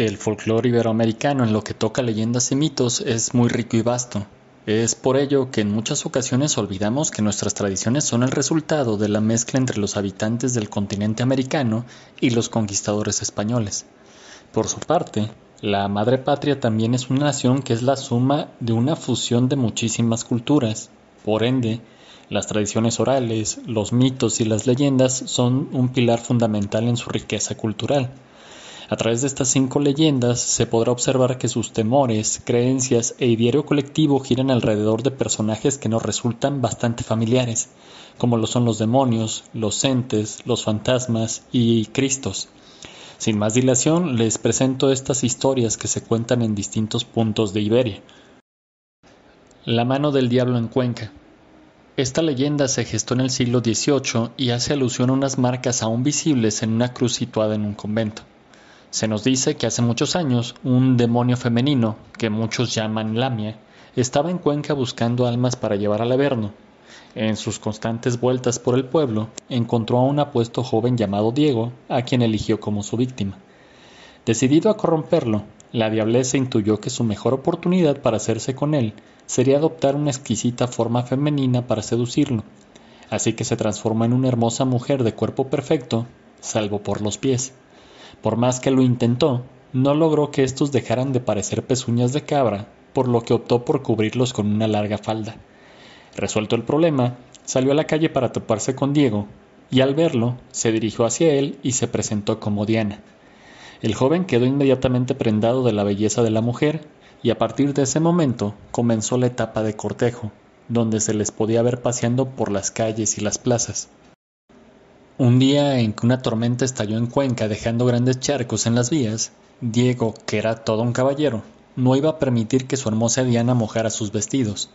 El folclore iberoamericano en lo que toca leyendas y mitos es muy rico y vasto. Es por ello que en muchas ocasiones olvidamos que nuestras tradiciones son el resultado de la mezcla entre los habitantes del continente americano y los conquistadores españoles. Por su parte, la madre patria también es una nación que es la suma de una fusión de muchísimas culturas. Por ende, las tradiciones orales, los mitos y las leyendas son un pilar fundamental en su riqueza cultural. A través de estas cinco leyendas se podrá observar que sus temores, creencias e ideario colectivo giran alrededor de personajes que nos resultan bastante familiares, como lo son los demonios, los entes, los fantasmas y Cristos. Sin más dilación, les presento estas historias que se cuentan en distintos puntos de Iberia. La mano del diablo en Cuenca. Esta leyenda se gestó en el siglo XVIII y hace alusión a unas marcas aún visibles en una cruz situada en un convento. Se nos dice que hace muchos años un demonio femenino, que muchos llaman Lamia, estaba en Cuenca buscando almas para llevar al Averno. En sus constantes vueltas por el pueblo, encontró a un apuesto joven llamado Diego, a quien eligió como su víctima. Decidido a corromperlo, la diableza intuyó que su mejor oportunidad para hacerse con él sería adoptar una exquisita forma femenina para seducirlo, así que se transformó en una hermosa mujer de cuerpo perfecto, salvo por los pies. Por más que lo intentó, no logró que estos dejaran de parecer pezuñas de cabra, por lo que optó por cubrirlos con una larga falda. Resuelto el problema, salió a la calle para toparse con Diego, y al verlo, se dirigió hacia él y se presentó como Diana. El joven quedó inmediatamente prendado de la belleza de la mujer, y a partir de ese momento comenzó la etapa de cortejo, donde se les podía ver paseando por las calles y las plazas. Un día en que una tormenta estalló en Cuenca dejando grandes charcos en las vías, Diego, que era todo un caballero, no iba a permitir que su hermosa Diana mojara sus vestidos.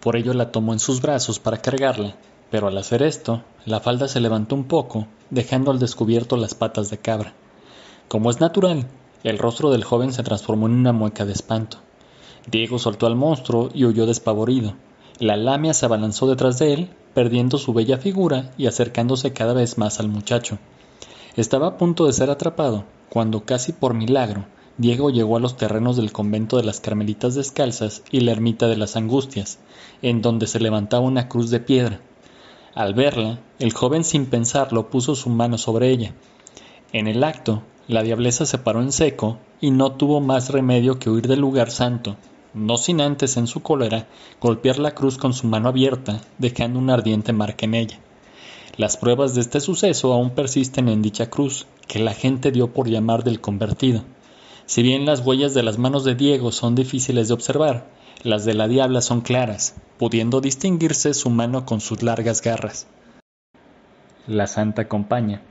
Por ello la tomó en sus brazos para cargarla, pero al hacer esto, la falda se levantó un poco, dejando al descubierto las patas de cabra. Como es natural, el rostro del joven se transformó en una mueca de espanto. Diego soltó al monstruo y huyó despavorido. La lamia se abalanzó detrás de él, perdiendo su bella figura y acercándose cada vez más al muchacho. Estaba a punto de ser atrapado, cuando casi por milagro, Diego llegó a los terrenos del convento de las Carmelitas Descalzas y la ermita de las Angustias, en donde se levantaba una cruz de piedra. Al verla, el joven sin pensarlo puso su mano sobre ella. En el acto, la diableza se paró en seco y no tuvo más remedio que huir del lugar santo, no sin antes en su cólera golpear la cruz con su mano abierta, dejando una ardiente marca en ella. Las pruebas de este suceso aún persisten en dicha cruz, que la gente dio por llamar del convertido. Si bien las huellas de las manos de Diego son difíciles de observar, las de la diabla son claras, pudiendo distinguirse su mano con sus largas garras. La Santa Compañía.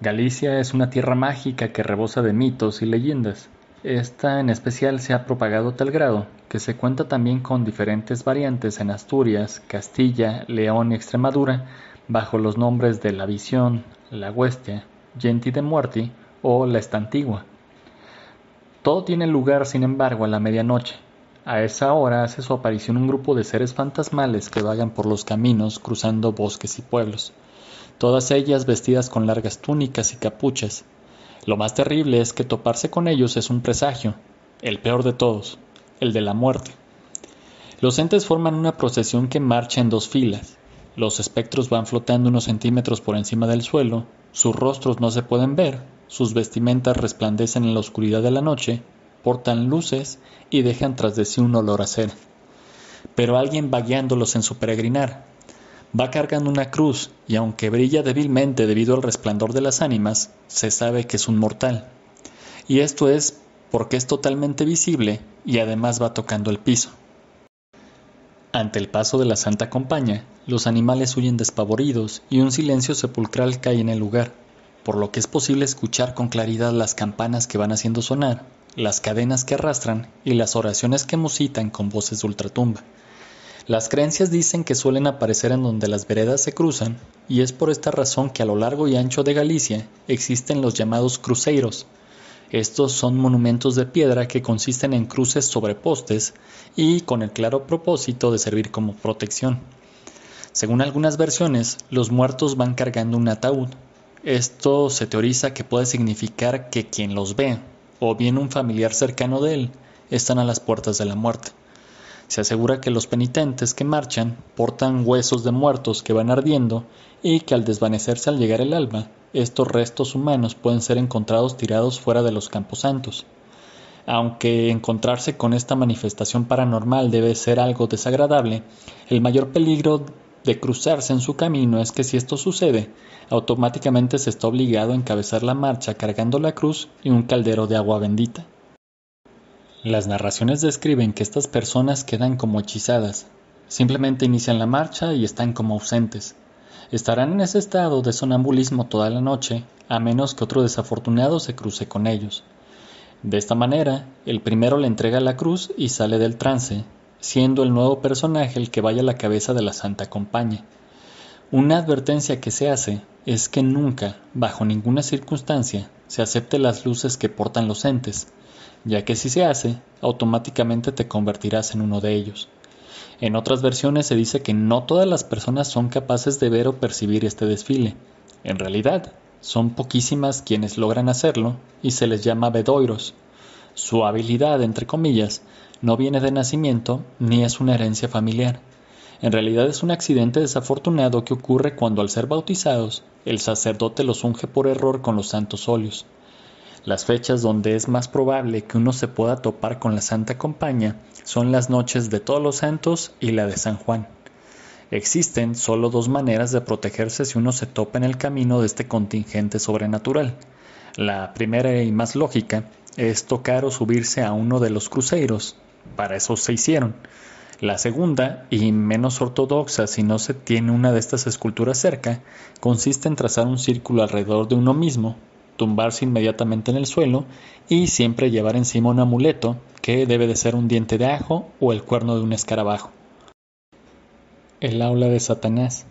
Galicia es una tierra mágica que rebosa de mitos y leyendas. Esta en especial se ha propagado tal grado que se cuenta también con diferentes variantes en Asturias, Castilla, León y Extremadura bajo los nombres de La Visión, La Huestia, Genti de Muerti o La Estantigua. Todo tiene lugar, sin embargo, a la medianoche. A esa hora hace su aparición un grupo de seres fantasmales que vagan por los caminos cruzando bosques y pueblos, todas ellas vestidas con largas túnicas y capuchas, lo más terrible es que toparse con ellos es un presagio, el peor de todos, el de la muerte. Los entes forman una procesión que marcha en dos filas. Los espectros van flotando unos centímetros por encima del suelo, sus rostros no se pueden ver, sus vestimentas resplandecen en la oscuridad de la noche, portan luces y dejan tras de sí un olor a cera. Pero alguien va guiándolos en su peregrinar, Va cargando una cruz y aunque brilla débilmente debido al resplandor de las ánimas, se sabe que es un mortal. Y esto es porque es totalmente visible y además va tocando el piso. Ante el paso de la Santa Compañía, los animales huyen despavoridos y un silencio sepulcral cae en el lugar, por lo que es posible escuchar con claridad las campanas que van haciendo sonar, las cadenas que arrastran y las oraciones que musitan con voces de ultratumba. Las creencias dicen que suelen aparecer en donde las veredas se cruzan, y es por esta razón que a lo largo y ancho de Galicia existen los llamados cruceros. Estos son monumentos de piedra que consisten en cruces sobre postes y con el claro propósito de servir como protección. Según algunas versiones, los muertos van cargando un ataúd. Esto se teoriza que puede significar que quien los ve, o bien un familiar cercano de él, están a las puertas de la muerte. Se asegura que los penitentes que marchan portan huesos de muertos que van ardiendo y que al desvanecerse al llegar el alba, estos restos humanos pueden ser encontrados tirados fuera de los camposantos. Aunque encontrarse con esta manifestación paranormal debe ser algo desagradable, el mayor peligro de cruzarse en su camino es que si esto sucede, automáticamente se está obligado a encabezar la marcha cargando la cruz y un caldero de agua bendita. Las narraciones describen que estas personas quedan como hechizadas, simplemente inician la marcha y están como ausentes. Estarán en ese estado de sonambulismo toda la noche, a menos que otro desafortunado se cruce con ellos. De esta manera, el primero le entrega la cruz y sale del trance, siendo el nuevo personaje el que vaya a la cabeza de la Santa Compañía. Una advertencia que se hace es que nunca, bajo ninguna circunstancia, se acepte las luces que portan los entes, ya que si se hace, automáticamente te convertirás en uno de ellos. En otras versiones se dice que no todas las personas son capaces de ver o percibir este desfile. En realidad, son poquísimas quienes logran hacerlo y se les llama bedoiros. Su habilidad, entre comillas, no viene de nacimiento ni es una herencia familiar. En realidad es un accidente desafortunado que ocurre cuando al ser bautizados, el sacerdote los unge por error con los santos óleos. Las fechas donde es más probable que uno se pueda topar con la Santa Compañía son las noches de Todos los Santos y la de San Juan. Existen solo dos maneras de protegerse si uno se topa en el camino de este contingente sobrenatural. La primera y más lógica es tocar o subirse a uno de los cruceros. Para eso se hicieron. La segunda, y menos ortodoxa si no se tiene una de estas esculturas cerca, consiste en trazar un círculo alrededor de uno mismo tumbarse inmediatamente en el suelo y siempre llevar encima un amuleto que debe de ser un diente de ajo o el cuerno de un escarabajo. El aula de Satanás.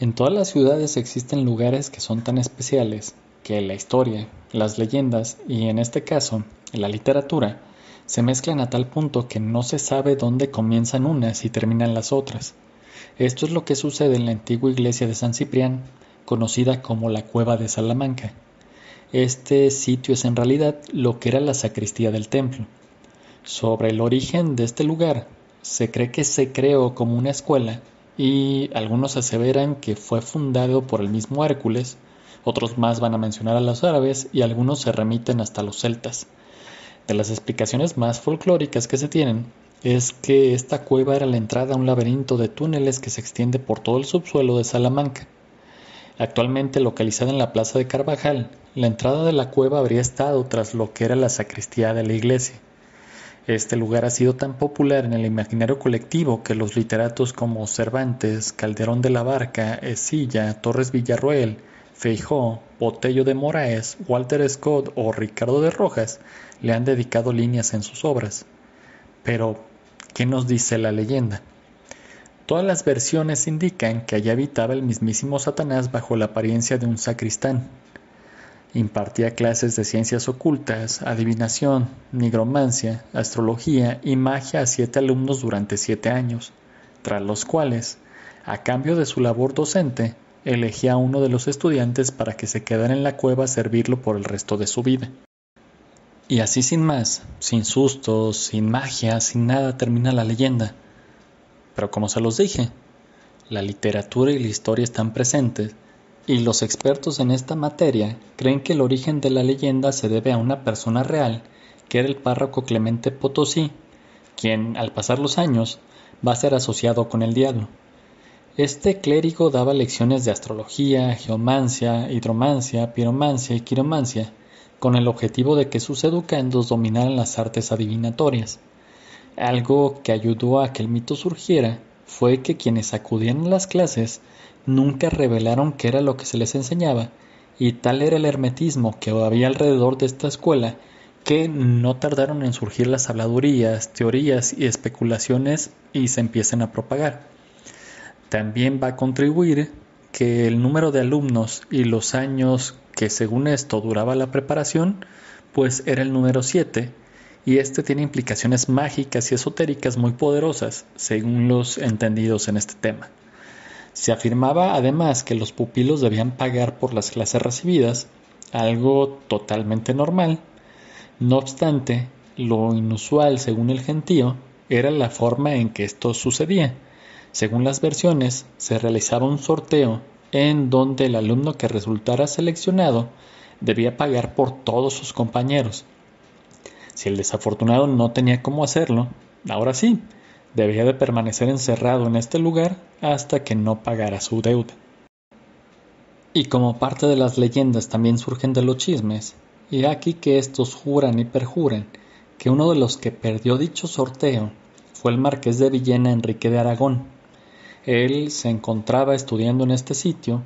En todas las ciudades existen lugares que son tan especiales que la historia, las leyendas y en este caso la literatura se mezclan a tal punto que no se sabe dónde comienzan unas y terminan las otras. Esto es lo que sucede en la antigua iglesia de San Ciprián, conocida como la Cueva de Salamanca. Este sitio es en realidad lo que era la sacristía del templo. Sobre el origen de este lugar, se cree que se creó como una escuela y algunos aseveran que fue fundado por el mismo Hércules, otros más van a mencionar a los árabes y algunos se remiten hasta los celtas. De las explicaciones más folclóricas que se tienen es que esta cueva era la entrada a un laberinto de túneles que se extiende por todo el subsuelo de Salamanca. Actualmente localizada en la plaza de Carvajal, la entrada de la cueva habría estado tras lo que era la sacristía de la iglesia. Este lugar ha sido tan popular en el imaginario colectivo que los literatos como Cervantes, Calderón de la Barca, Esilla, Torres Villarroel, Feijó, Botello de Moraes, Walter Scott o Ricardo de Rojas le han dedicado líneas en sus obras. Pero, ¿qué nos dice la leyenda? Todas las versiones indican que allí habitaba el mismísimo Satanás bajo la apariencia de un sacristán. Impartía clases de ciencias ocultas, adivinación, nigromancia, astrología y magia a siete alumnos durante siete años, tras los cuales, a cambio de su labor docente, elegía a uno de los estudiantes para que se quedara en la cueva a servirlo por el resto de su vida. Y así sin más, sin sustos, sin magia, sin nada, termina la leyenda. Pero como se los dije, la literatura y la historia están presentes y los expertos en esta materia creen que el origen de la leyenda se debe a una persona real, que era el párroco Clemente Potosí, quien, al pasar los años, va a ser asociado con el diablo. Este clérigo daba lecciones de astrología, geomancia, hidromancia, piromancia y quiromancia, con el objetivo de que sus educandos dominaran las artes adivinatorias. Algo que ayudó a que el mito surgiera fue que quienes acudían a las clases nunca revelaron qué era lo que se les enseñaba, y tal era el hermetismo que había alrededor de esta escuela que no tardaron en surgir las habladurías, teorías y especulaciones y se empiezan a propagar. También va a contribuir que el número de alumnos y los años que según esto duraba la preparación, pues era el número 7 y este tiene implicaciones mágicas y esotéricas muy poderosas, según los entendidos en este tema. Se afirmaba además que los pupilos debían pagar por las clases recibidas, algo totalmente normal, No obstante, lo inusual según el gentío era la forma en que esto sucedía. Según las versiones, se realizaba un sorteo en donde el alumno que resultara seleccionado debía pagar por todos sus compañeros. Si el desafortunado no tenía cómo hacerlo, ahora sí, debía de permanecer encerrado en este lugar hasta que no pagara su deuda. Y como parte de las leyendas también surgen de los chismes, y aquí que estos juran y perjuran que uno de los que perdió dicho sorteo fue el marqués de Villena Enrique de Aragón. Él se encontraba estudiando en este sitio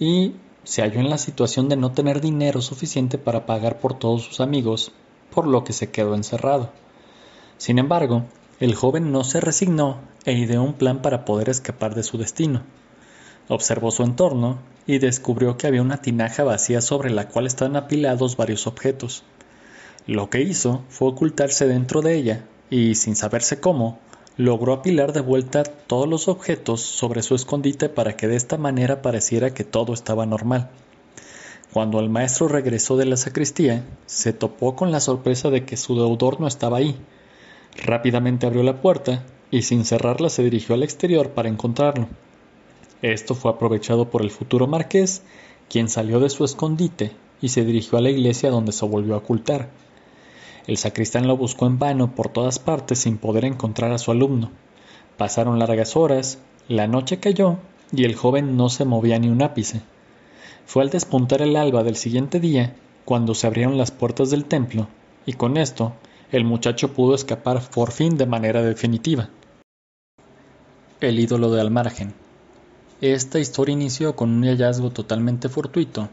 y se halló en la situación de no tener dinero suficiente para pagar por todos sus amigos, por lo que se quedó encerrado. Sin embargo, el joven no se resignó e ideó un plan para poder escapar de su destino. Observó su entorno y descubrió que había una tinaja vacía sobre la cual estaban apilados varios objetos. Lo que hizo fue ocultarse dentro de ella y, sin saberse cómo, logró apilar de vuelta todos los objetos sobre su escondite para que de esta manera pareciera que todo estaba normal. Cuando el maestro regresó de la sacristía, se topó con la sorpresa de que su deudor no estaba ahí. Rápidamente abrió la puerta y sin cerrarla se dirigió al exterior para encontrarlo. Esto fue aprovechado por el futuro marqués, quien salió de su escondite y se dirigió a la iglesia donde se volvió a ocultar. El sacristán lo buscó en vano por todas partes sin poder encontrar a su alumno. Pasaron largas horas, la noche cayó y el joven no se movía ni un ápice. Fue al despuntar el alba del siguiente día cuando se abrieron las puertas del templo, y con esto el muchacho pudo escapar por fin de manera definitiva. El ídolo de Almargen. Esta historia inició con un hallazgo totalmente fortuito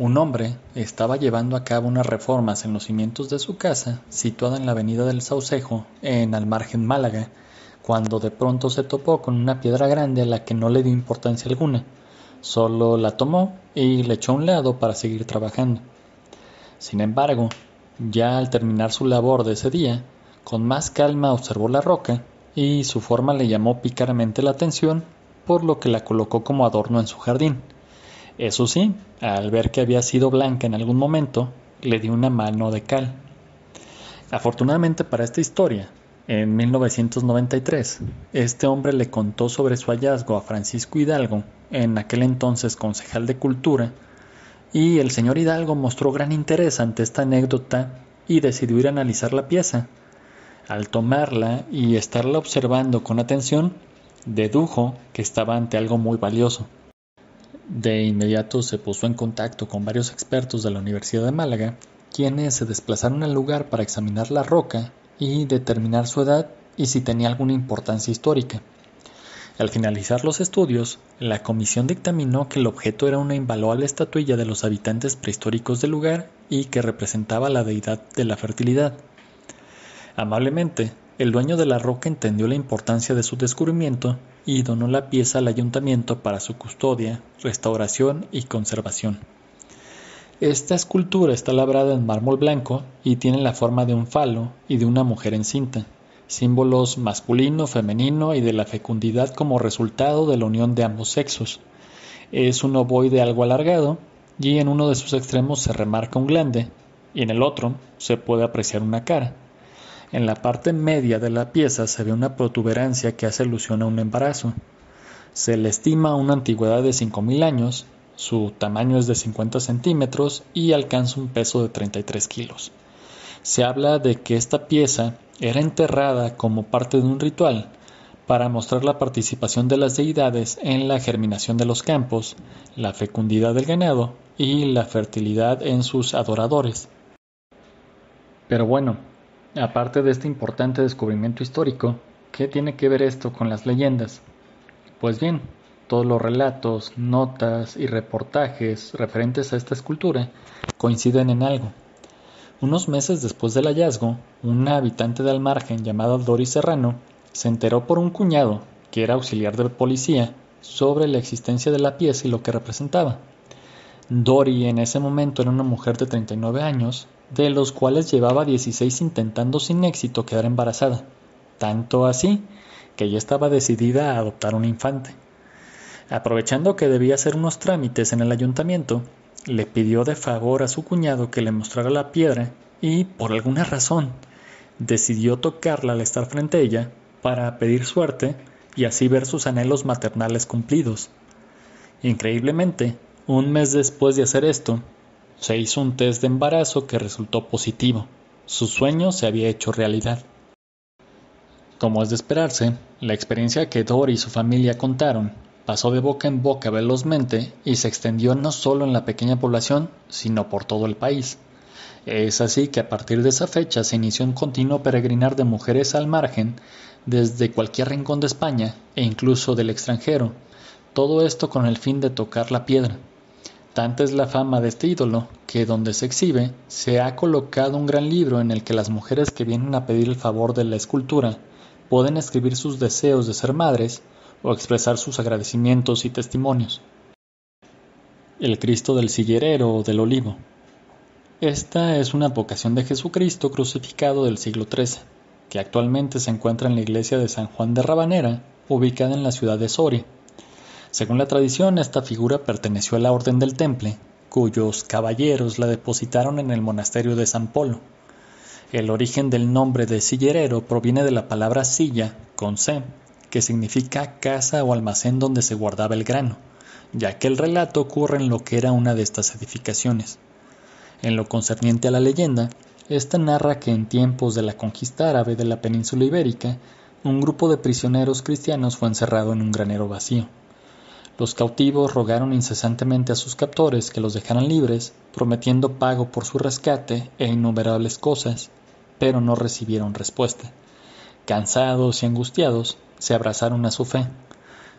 un hombre estaba llevando a cabo unas reformas en los cimientos de su casa, situada en la avenida del Saucejo, en Almargen Málaga, cuando de pronto se topó con una piedra grande a la que no le dio importancia alguna. Solo la tomó y le echó a un lado para seguir trabajando. Sin embargo, ya al terminar su labor de ese día, con más calma observó la roca y su forma le llamó pícaramente la atención, por lo que la colocó como adorno en su jardín. Eso sí, al ver que había sido blanca en algún momento, le dio una mano de cal. Afortunadamente para esta historia, en 1993, este hombre le contó sobre su hallazgo a Francisco Hidalgo, en aquel entonces concejal de Cultura, y el señor Hidalgo mostró gran interés ante esta anécdota y decidió ir a analizar la pieza. Al tomarla y estarla observando con atención, dedujo que estaba ante algo muy valioso. De inmediato se puso en contacto con varios expertos de la Universidad de Málaga, quienes se desplazaron al lugar para examinar la roca y determinar su edad y si tenía alguna importancia histórica. Al finalizar los estudios, la comisión dictaminó que el objeto era una invaluable estatuilla de los habitantes prehistóricos del lugar y que representaba la deidad de la fertilidad. Amablemente, el dueño de la roca entendió la importancia de su descubrimiento y donó la pieza al ayuntamiento para su custodia, restauración y conservación. Esta escultura está labrada en mármol blanco y tiene la forma de un falo y de una mujer encinta, símbolos masculino, femenino y de la fecundidad como resultado de la unión de ambos sexos. Es un ovoide algo alargado y en uno de sus extremos se remarca un glande y en el otro se puede apreciar una cara. En la parte media de la pieza se ve una protuberancia que hace alusión a un embarazo. Se le estima una antigüedad de 5.000 años, su tamaño es de 50 centímetros y alcanza un peso de 33 kilos. Se habla de que esta pieza era enterrada como parte de un ritual para mostrar la participación de las deidades en la germinación de los campos, la fecundidad del ganado y la fertilidad en sus adoradores. Pero bueno, Aparte de este importante descubrimiento histórico, ¿qué tiene que ver esto con las leyendas? Pues bien, todos los relatos, notas y reportajes referentes a esta escultura coinciden en algo. Unos meses después del hallazgo, una habitante del margen llamada Doris Serrano se enteró por un cuñado, que era auxiliar de policía, sobre la existencia de la pieza y lo que representaba. Dori en ese momento era una mujer de 39 años, de los cuales llevaba 16 intentando sin éxito quedar embarazada, tanto así que ya estaba decidida a adoptar un infante. Aprovechando que debía hacer unos trámites en el ayuntamiento, le pidió de favor a su cuñado que le mostrara la piedra y, por alguna razón, decidió tocarla al estar frente a ella para pedir suerte y así ver sus anhelos maternales cumplidos. Increíblemente, un mes después de hacer esto, se hizo un test de embarazo que resultó positivo. Su sueño se había hecho realidad. Como es de esperarse, la experiencia que Dor y su familia contaron pasó de boca en boca velozmente y se extendió no solo en la pequeña población, sino por todo el país. Es así que a partir de esa fecha se inició un continuo peregrinar de mujeres al margen desde cualquier rincón de España e incluso del extranjero, todo esto con el fin de tocar la piedra. Tanta es la fama de este ídolo que donde se exhibe se ha colocado un gran libro en el que las mujeres que vienen a pedir el favor de la escultura pueden escribir sus deseos de ser madres o expresar sus agradecimientos y testimonios. El Cristo del Sillerero o del Olivo. Esta es una vocación de Jesucristo crucificado del siglo XIII, que actualmente se encuentra en la iglesia de San Juan de Rabanera, ubicada en la ciudad de Soria. Según la tradición, esta figura perteneció a la Orden del Temple, cuyos caballeros la depositaron en el monasterio de San Polo. El origen del nombre de sillerero proviene de la palabra silla, con C, que significa casa o almacén donde se guardaba el grano, ya que el relato ocurre en lo que era una de estas edificaciones. En lo concerniente a la leyenda, esta narra que en tiempos de la conquista árabe de la península ibérica, un grupo de prisioneros cristianos fue encerrado en un granero vacío. Los cautivos rogaron incesantemente a sus captores que los dejaran libres, prometiendo pago por su rescate e innumerables cosas, pero no recibieron respuesta. Cansados y angustiados, se abrazaron a su fe.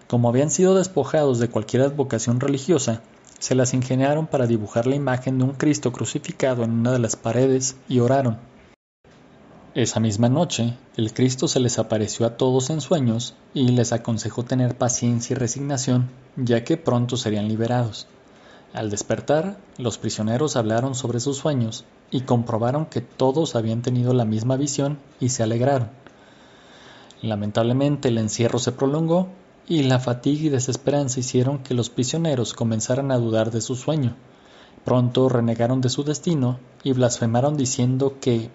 Como habían sido despojados de cualquier advocación religiosa, se las ingeniaron para dibujar la imagen de un Cristo crucificado en una de las paredes y oraron. Esa misma noche, el Cristo se les apareció a todos en sueños y les aconsejó tener paciencia y resignación, ya que pronto serían liberados. Al despertar, los prisioneros hablaron sobre sus sueños y comprobaron que todos habían tenido la misma visión y se alegraron. Lamentablemente el encierro se prolongó y la fatiga y desesperanza hicieron que los prisioneros comenzaran a dudar de su sueño. Pronto renegaron de su destino y blasfemaron diciendo que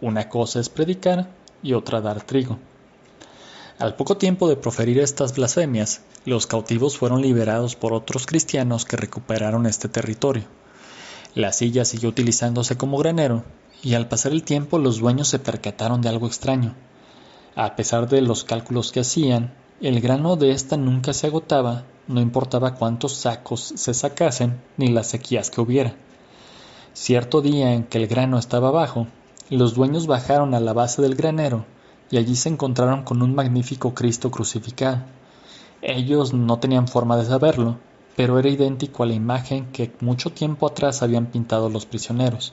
una cosa es predicar y otra dar trigo. Al poco tiempo de proferir estas blasfemias, los cautivos fueron liberados por otros cristianos que recuperaron este territorio. La silla siguió utilizándose como granero, y al pasar el tiempo los dueños se percataron de algo extraño. A pesar de los cálculos que hacían, el grano de ésta nunca se agotaba, no importaba cuántos sacos se sacasen ni las sequías que hubiera. Cierto día en que el grano estaba bajo, los dueños bajaron a la base del granero y allí se encontraron con un magnífico Cristo crucificado. Ellos no tenían forma de saberlo, pero era idéntico a la imagen que mucho tiempo atrás habían pintado los prisioneros.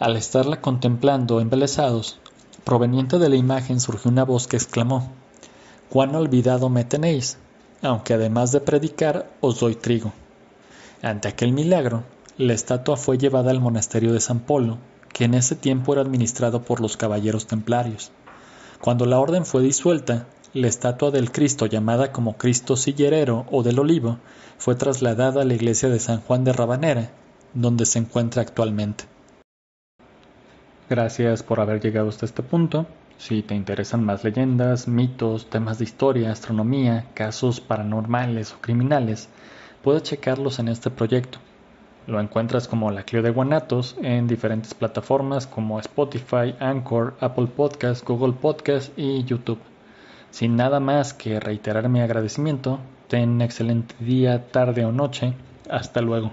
Al estarla contemplando embelesados, proveniente de la imagen surgió una voz que exclamó Cuán olvidado me tenéis, aunque además de predicar os doy trigo. Ante aquel milagro, la estatua fue llevada al monasterio de San Polo que en ese tiempo era administrado por los caballeros templarios. Cuando la orden fue disuelta, la estatua del Cristo llamada como Cristo Sillerero o del Olivo fue trasladada a la iglesia de San Juan de Rabanera, donde se encuentra actualmente. Gracias por haber llegado hasta este punto. Si te interesan más leyendas, mitos, temas de historia, astronomía, casos paranormales o criminales, puedes checarlos en este proyecto. Lo encuentras como La Clio de Guanatos en diferentes plataformas como Spotify, Anchor, Apple Podcast, Google Podcast y YouTube. Sin nada más que reiterar mi agradecimiento, ten excelente día, tarde o noche. Hasta luego.